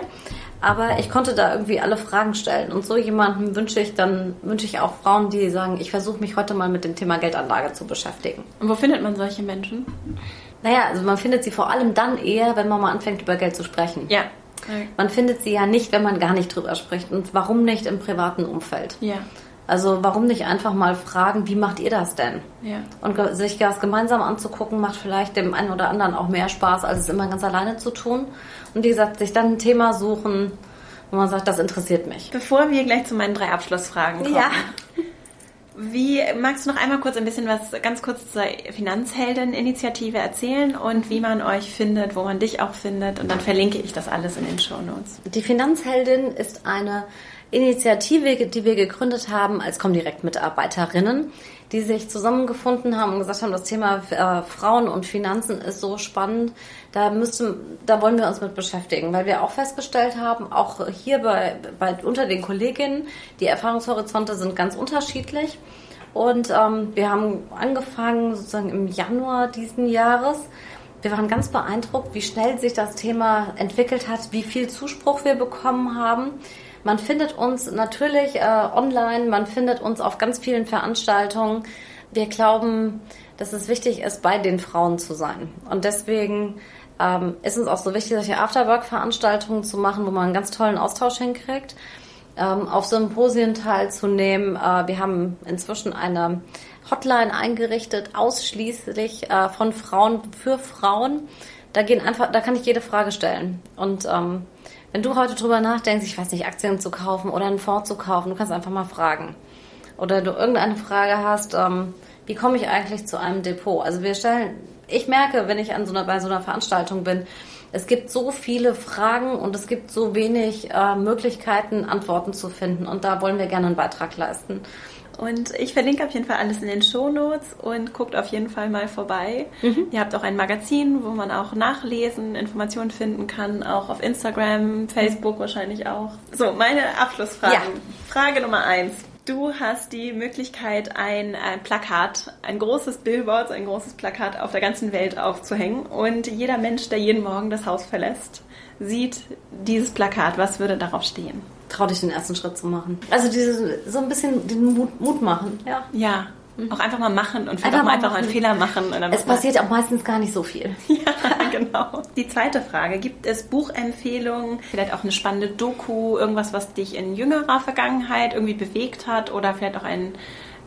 aber ich konnte da irgendwie alle Fragen stellen. Und so jemanden wünsche ich dann, wünsche ich auch Frauen, die sagen, ich versuche mich heute mal mit dem Thema Geldanlage zu beschäftigen. Und wo findet man solche Menschen? Naja, also man findet sie vor allem dann eher, wenn man mal anfängt, über Geld zu sprechen. Ja. Man findet sie ja nicht, wenn man gar nicht drüber spricht. Und warum nicht im privaten Umfeld? Ja. Also warum nicht einfach mal fragen, wie macht ihr das denn? Ja. Und sich das gemeinsam anzugucken, macht vielleicht dem einen oder anderen auch mehr Spaß, als es immer ganz alleine zu tun. Und wie gesagt, sich dann ein Thema suchen, wo man sagt, das interessiert mich. Bevor wir gleich zu meinen drei Abschlussfragen kommen. Ja. Wie magst du noch einmal kurz ein bisschen was ganz kurz zur Finanzhelden-Initiative erzählen und wie man euch findet, wo man dich auch findet und dann verlinke ich das alles in den Show Notes. Die Finanzheldin ist eine Initiative, die wir gegründet haben als Comdirect-Mitarbeiterinnen, die sich zusammengefunden haben und gesagt haben, das Thema äh, Frauen und Finanzen ist so spannend, da müsste, da wollen wir uns mit beschäftigen, weil wir auch festgestellt haben, auch hier bei, bei unter den Kolleginnen, die Erfahrungshorizonte sind ganz unterschiedlich. Und ähm, wir haben angefangen sozusagen im Januar diesen Jahres. Wir waren ganz beeindruckt, wie schnell sich das Thema entwickelt hat, wie viel Zuspruch wir bekommen haben man findet uns natürlich äh, online, man findet uns auf ganz vielen Veranstaltungen. Wir glauben, dass es wichtig ist, bei den Frauen zu sein. Und deswegen ähm, ist uns auch so wichtig, solche Afterwork-Veranstaltungen zu machen, wo man einen ganz tollen Austausch hinkriegt, ähm, auf Symposien teilzunehmen. Äh, wir haben inzwischen eine Hotline eingerichtet, ausschließlich äh, von Frauen für Frauen. Da gehen einfach, da kann ich jede Frage stellen. Und ähm, wenn du heute drüber nachdenkst, ich weiß nicht, Aktien zu kaufen oder einen Fonds zu kaufen, du kannst einfach mal fragen. Oder du irgendeine Frage hast, ähm, wie komme ich eigentlich zu einem Depot? Also wir stellen, ich merke, wenn ich an so einer, bei so einer Veranstaltung bin, es gibt so viele Fragen und es gibt so wenig äh, Möglichkeiten, Antworten zu finden. Und da wollen wir gerne einen Beitrag leisten. Und ich verlinke auf jeden Fall alles in den Shownotes und guckt auf jeden Fall mal vorbei. Mhm. Ihr habt auch ein Magazin, wo man auch nachlesen, Informationen finden kann, auch auf Instagram, Facebook wahrscheinlich auch. So, meine Abschlussfrage. Ja. Frage Nummer eins. Du hast die Möglichkeit, ein, ein, Plakat, ein großes Billboard, ein großes Plakat auf der ganzen Welt aufzuhängen. Und jeder Mensch, der jeden Morgen das Haus verlässt, sieht dieses Plakat. Was würde darauf stehen? trau dich den ersten Schritt zu machen. Also diese, so ein bisschen den Mut, Mut machen, ja. Ja. Mhm. Auch einfach mal machen und vielleicht einfach auch mal einfach mal einen Fehler machen. es passiert auch meistens gar nicht so viel. [laughs] ja, [laughs] genau. Die zweite Frage. Gibt es Buchempfehlungen, vielleicht auch eine spannende Doku, irgendwas, was dich in jüngerer Vergangenheit irgendwie bewegt hat oder vielleicht auch ein,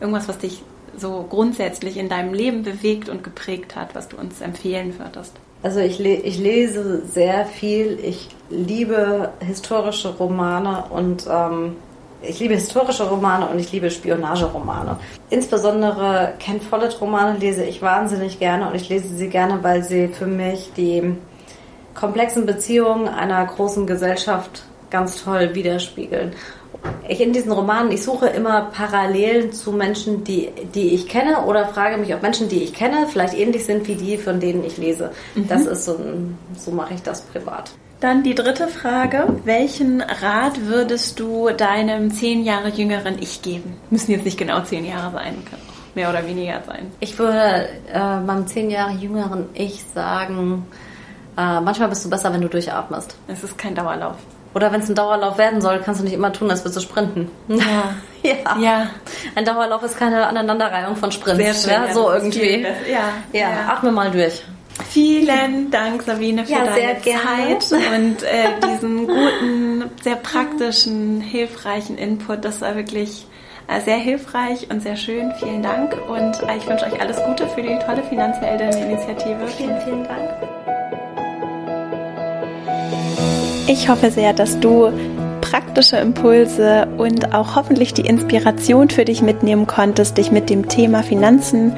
irgendwas, was dich so grundsätzlich in deinem Leben bewegt und geprägt hat, was du uns empfehlen würdest? Also ich, le ich lese sehr viel. Ich liebe historische Romane und ähm, ich liebe historische Romane und ich liebe Spionageromane. Insbesondere Ken Follett Romane lese ich wahnsinnig gerne und ich lese sie gerne, weil sie für mich die komplexen Beziehungen einer großen Gesellschaft ganz toll widerspiegeln. Ich in diesen Romanen, ich suche immer Parallelen zu Menschen, die, die ich kenne oder frage mich, ob Menschen, die ich kenne, vielleicht ähnlich sind wie die, von denen ich lese. Mhm. Das ist so, so mache ich das privat. Dann die dritte Frage. Welchen Rat würdest du deinem zehn Jahre jüngeren Ich geben? Müssen jetzt nicht genau zehn Jahre sein, können mehr oder weniger sein. Ich würde äh, meinem zehn Jahre jüngeren Ich sagen, äh, manchmal bist du besser, wenn du durchatmest. Es ist kein Dauerlauf. Oder wenn es ein Dauerlauf werden soll, kannst du nicht immer tun, als würdest du sprinten. Ja. [laughs] ja. ja. Ein Dauerlauf ist keine Aneinanderreihung von Sprints. Sehr schön, ja, so irgendwie. Ja. ja. Ja, atme mal durch. Vielen Dank, Sabine, für ja, deine Zeit und äh, diesen guten, sehr praktischen, hilfreichen Input. Das war wirklich äh, sehr hilfreich und sehr schön. Vielen Dank und äh, ich wünsche euch alles Gute für die tolle Finanzhelden-Initiative. Vielen, vielen Dank. Ich hoffe sehr, dass du praktische Impulse und auch hoffentlich die Inspiration für dich mitnehmen konntest, dich mit dem Thema Finanzen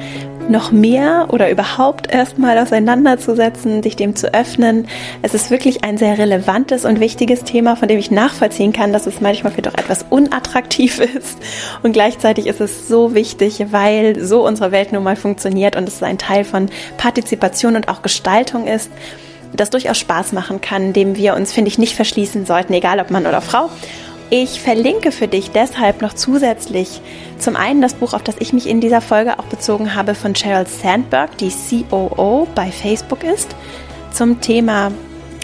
noch mehr oder überhaupt erstmal auseinanderzusetzen, dich dem zu öffnen. Es ist wirklich ein sehr relevantes und wichtiges Thema, von dem ich nachvollziehen kann, dass es manchmal vielleicht auch etwas unattraktiv [laughs] ist. Und gleichzeitig ist es so wichtig, weil so unsere Welt nun mal funktioniert und es ein Teil von Partizipation und auch Gestaltung ist das durchaus Spaß machen kann, dem wir uns, finde ich, nicht verschließen sollten, egal ob Mann oder Frau. Ich verlinke für dich deshalb noch zusätzlich zum einen das Buch, auf das ich mich in dieser Folge auch bezogen habe, von Sheryl Sandberg, die COO bei Facebook ist, zum Thema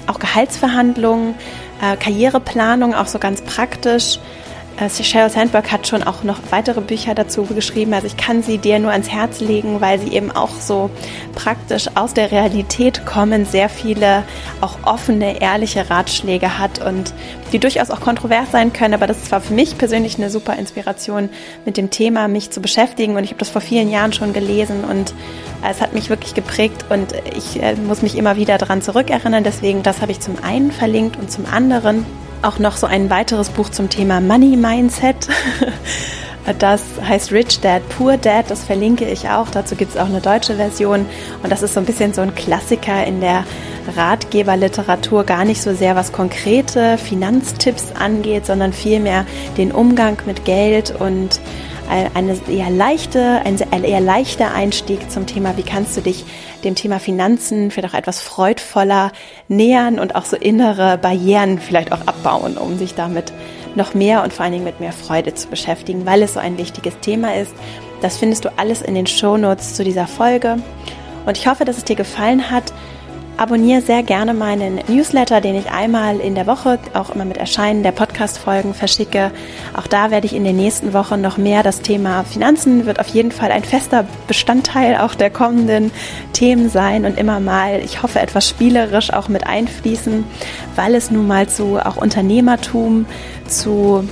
auch Gehaltsverhandlungen, äh, Karriereplanung, auch so ganz praktisch. Äh, Sheryl Sandberg hat schon auch noch weitere Bücher dazu geschrieben. Also ich kann sie dir nur ans Herz legen, weil sie eben auch so praktisch aus der Realität kommen, sehr viele auch offene, ehrliche Ratschläge hat und die durchaus auch kontrovers sein können. Aber das war für mich persönlich eine super Inspiration, mit dem Thema mich zu beschäftigen. Und ich habe das vor vielen Jahren schon gelesen und es hat mich wirklich geprägt und ich äh, muss mich immer wieder daran zurückerinnern. Deswegen, das habe ich zum einen verlinkt und zum anderen auch noch so ein weiteres Buch zum Thema Money Mindset. [laughs] Das heißt Rich Dad, Poor Dad, das verlinke ich auch. Dazu gibt es auch eine deutsche Version. Und das ist so ein bisschen so ein Klassiker in der Ratgeberliteratur. Gar nicht so sehr, was konkrete Finanztipps angeht, sondern vielmehr den Umgang mit Geld und eine eher leichte, ein eher leichter Einstieg zum Thema, wie kannst du dich dem Thema Finanzen vielleicht auch etwas freudvoller nähern und auch so innere Barrieren vielleicht auch abbauen, um sich damit noch mehr und vor allen Dingen mit mehr Freude zu beschäftigen, weil es so ein wichtiges Thema ist. Das findest du alles in den Show Notes zu dieser Folge. Und ich hoffe, dass es dir gefallen hat. Abonniere sehr gerne meinen Newsletter, den ich einmal in der Woche auch immer mit Erscheinen der Podcast-Folgen verschicke. Auch da werde ich in den nächsten Wochen noch mehr das Thema Finanzen wird auf jeden Fall ein fester Bestandteil auch der kommenden Themen sein und immer mal, ich hoffe, etwas spielerisch auch mit einfließen, weil es nun mal zu auch Unternehmertum, zu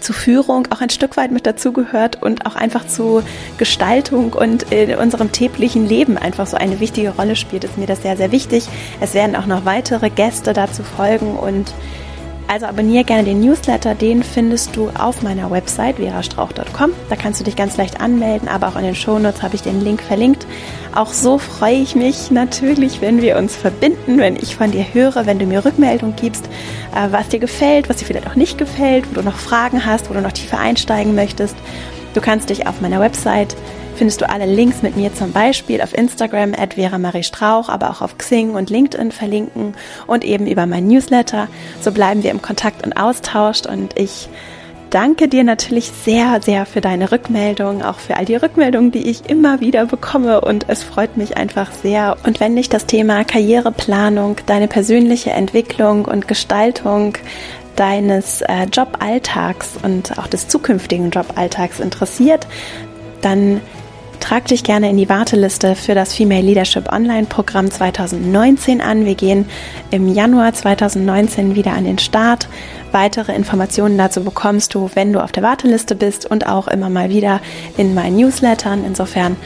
zu Führung auch ein Stück weit mit dazugehört und auch einfach zu Gestaltung und in unserem täglichen Leben einfach so eine wichtige Rolle spielt, ist mir das sehr, sehr wichtig. Es werden auch noch weitere Gäste dazu folgen und also abonniere gerne den Newsletter, den findest du auf meiner Website verastrauch.com. Da kannst du dich ganz leicht anmelden, aber auch in den Shownotes habe ich den Link verlinkt. Auch so freue ich mich natürlich, wenn wir uns verbinden, wenn ich von dir höre, wenn du mir Rückmeldung gibst, äh, was dir gefällt, was dir vielleicht auch nicht gefällt, wo du noch Fragen hast, wo du noch tiefer einsteigen möchtest. Du kannst dich auf meiner Website findest du alle Links mit mir zum Beispiel auf Instagram at Vera Marie Strauch, aber auch auf Xing und LinkedIn verlinken und eben über mein Newsletter. So bleiben wir im Kontakt und Austausch und ich danke dir natürlich sehr, sehr für deine Rückmeldung, auch für all die Rückmeldungen, die ich immer wieder bekomme und es freut mich einfach sehr. Und wenn dich das Thema Karriereplanung, deine persönliche Entwicklung und Gestaltung deines äh, Joballtags und auch des zukünftigen Joballtags interessiert, dann Trag dich gerne in die Warteliste für das Female Leadership Online Programm 2019 an. Wir gehen im Januar 2019 wieder an den Start. Weitere Informationen dazu bekommst du, wenn du auf der Warteliste bist und auch immer mal wieder in meinen Newslettern. Insofern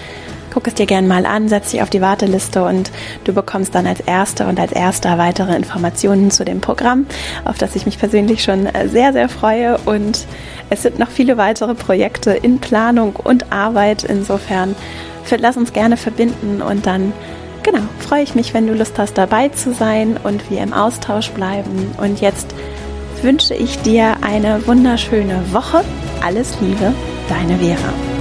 Guck es dir gerne mal an, setz dich auf die Warteliste und du bekommst dann als Erste und als Erster weitere Informationen zu dem Programm, auf das ich mich persönlich schon sehr, sehr freue. Und es sind noch viele weitere Projekte in Planung und Arbeit. Insofern lass uns gerne verbinden und dann genau, freue ich mich, wenn du Lust hast, dabei zu sein und wir im Austausch bleiben. Und jetzt wünsche ich dir eine wunderschöne Woche. Alles Liebe, deine Vera.